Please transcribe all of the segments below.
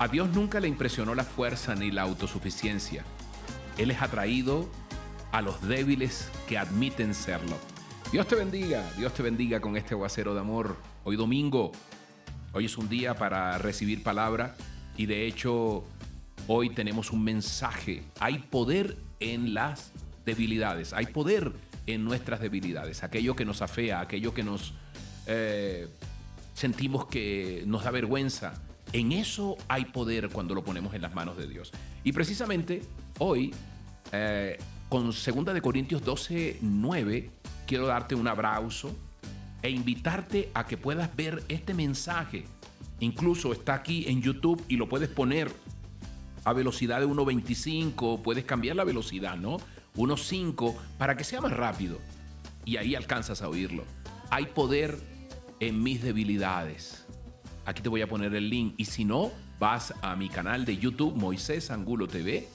A Dios nunca le impresionó la fuerza ni la autosuficiencia. Él es atraído a los débiles que admiten serlo. Dios te bendiga, Dios te bendiga con este aguacero de amor. Hoy domingo, hoy es un día para recibir palabra y de hecho hoy tenemos un mensaje. Hay poder en las debilidades, hay poder en nuestras debilidades, aquello que nos afea, aquello que nos eh, sentimos que nos da vergüenza. En eso hay poder cuando lo ponemos en las manos de Dios. Y precisamente hoy, eh, con 2 de Corintios 12, 9, quiero darte un abrazo e invitarte a que puedas ver este mensaje. Incluso está aquí en YouTube y lo puedes poner a velocidad de 1.25, puedes cambiar la velocidad, ¿no? 1.5 para que sea más rápido. Y ahí alcanzas a oírlo. Hay poder en mis debilidades. Aquí te voy a poner el link. Y si no, vas a mi canal de YouTube, Moisés Angulo TV,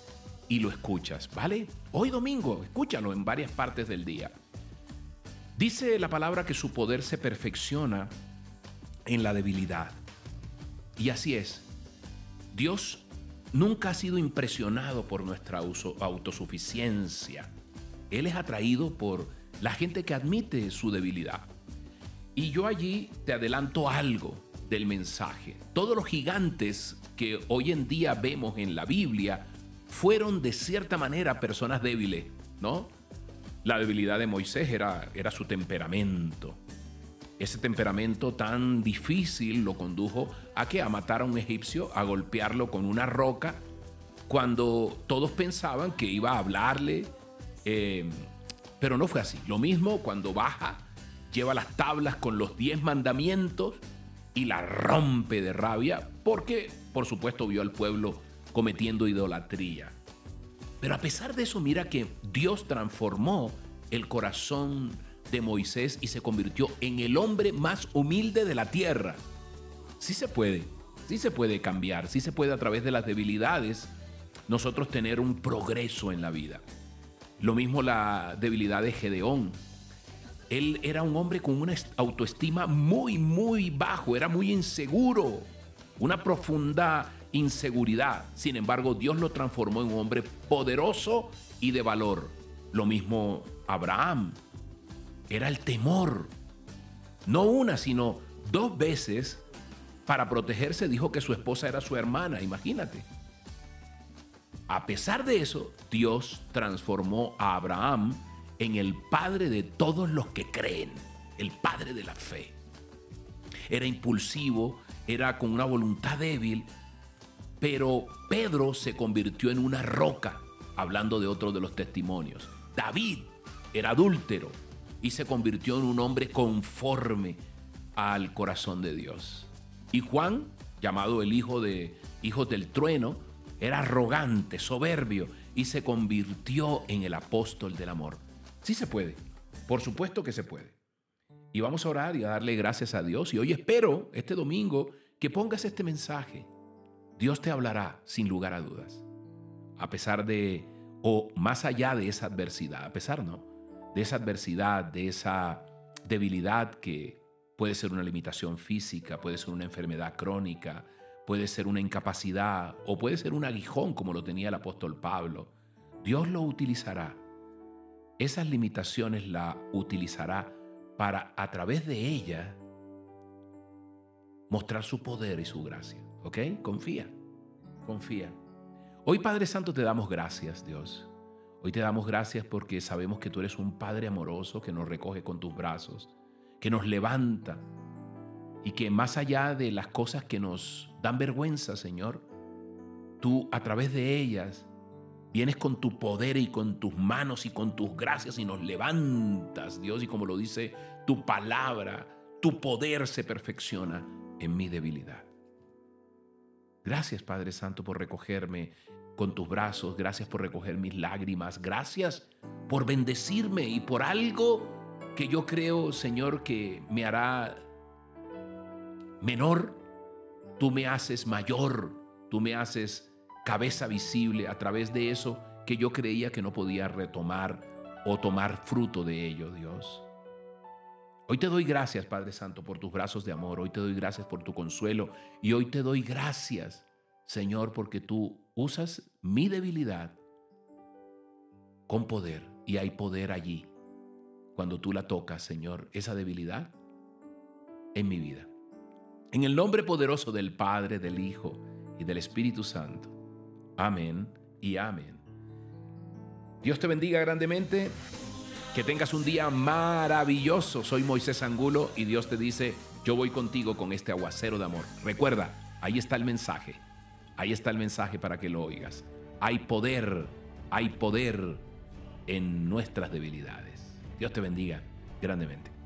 y lo escuchas, ¿vale? Hoy domingo, escúchalo en varias partes del día. Dice la palabra que su poder se perfecciona en la debilidad. Y así es. Dios nunca ha sido impresionado por nuestra autosuficiencia. Él es atraído por la gente que admite su debilidad. Y yo allí te adelanto algo del mensaje. Todos los gigantes que hoy en día vemos en la Biblia fueron de cierta manera personas débiles, ¿no? La debilidad de Moisés era, era su temperamento. Ese temperamento tan difícil lo condujo a que a matar a un egipcio, a golpearlo con una roca, cuando todos pensaban que iba a hablarle, eh, pero no fue así. Lo mismo cuando baja, lleva las tablas con los diez mandamientos y la rompe de rabia, porque por supuesto vio al pueblo cometiendo idolatría. Pero a pesar de eso, mira que Dios transformó el corazón de Moisés y se convirtió en el hombre más humilde de la tierra. Sí se puede, sí se puede cambiar, sí se puede a través de las debilidades nosotros tener un progreso en la vida. Lo mismo la debilidad de Gedeón. Él era un hombre con una autoestima muy, muy bajo, era muy inseguro, una profunda inseguridad. Sin embargo, Dios lo transformó en un hombre poderoso y de valor. Lo mismo Abraham era el temor. No una, sino dos veces para protegerse dijo que su esposa era su hermana, imagínate. A pesar de eso, Dios transformó a Abraham en el padre de todos los que creen, el padre de la fe. Era impulsivo, era con una voluntad débil, pero Pedro se convirtió en una roca, hablando de otro de los testimonios. David era adúltero, y se convirtió en un hombre conforme al corazón de Dios. Y Juan, llamado el hijo de hijos del trueno, era arrogante, soberbio y se convirtió en el apóstol del amor. Sí se puede, por supuesto que se puede. Y vamos a orar y a darle gracias a Dios. Y hoy espero, este domingo, que pongas este mensaje. Dios te hablará sin lugar a dudas. A pesar de, o más allá de esa adversidad, a pesar no, de esa adversidad, de esa debilidad que puede ser una limitación física, puede ser una enfermedad crónica, puede ser una incapacidad o puede ser un aguijón como lo tenía el apóstol Pablo. Dios lo utilizará. Esas limitaciones la utilizará para a través de ella mostrar su poder y su gracia. ¿Ok? Confía, confía. Hoy Padre Santo te damos gracias, Dios. Hoy te damos gracias porque sabemos que tú eres un Padre amoroso que nos recoge con tus brazos, que nos levanta y que más allá de las cosas que nos dan vergüenza, Señor, tú a través de ellas vienes con tu poder y con tus manos y con tus gracias y nos levantas, Dios, y como lo dice tu palabra, tu poder se perfecciona en mi debilidad. Gracias, Padre Santo, por recogerme con tus brazos, gracias por recoger mis lágrimas, gracias por bendecirme y por algo que yo creo, Señor, que me hará menor, tú me haces mayor, tú me haces cabeza visible a través de eso que yo creía que no podía retomar o tomar fruto de ello, Dios. Hoy te doy gracias, Padre Santo, por tus brazos de amor. Hoy te doy gracias por tu consuelo. Y hoy te doy gracias Señor, porque tú usas mi debilidad con poder y hay poder allí. Cuando tú la tocas, Señor, esa debilidad en mi vida. En el nombre poderoso del Padre, del Hijo y del Espíritu Santo. Amén y amén. Dios te bendiga grandemente. Que tengas un día maravilloso. Soy Moisés Angulo y Dios te dice, yo voy contigo con este aguacero de amor. Recuerda, ahí está el mensaje. Ahí está el mensaje para que lo oigas. Hay poder, hay poder en nuestras debilidades. Dios te bendiga grandemente.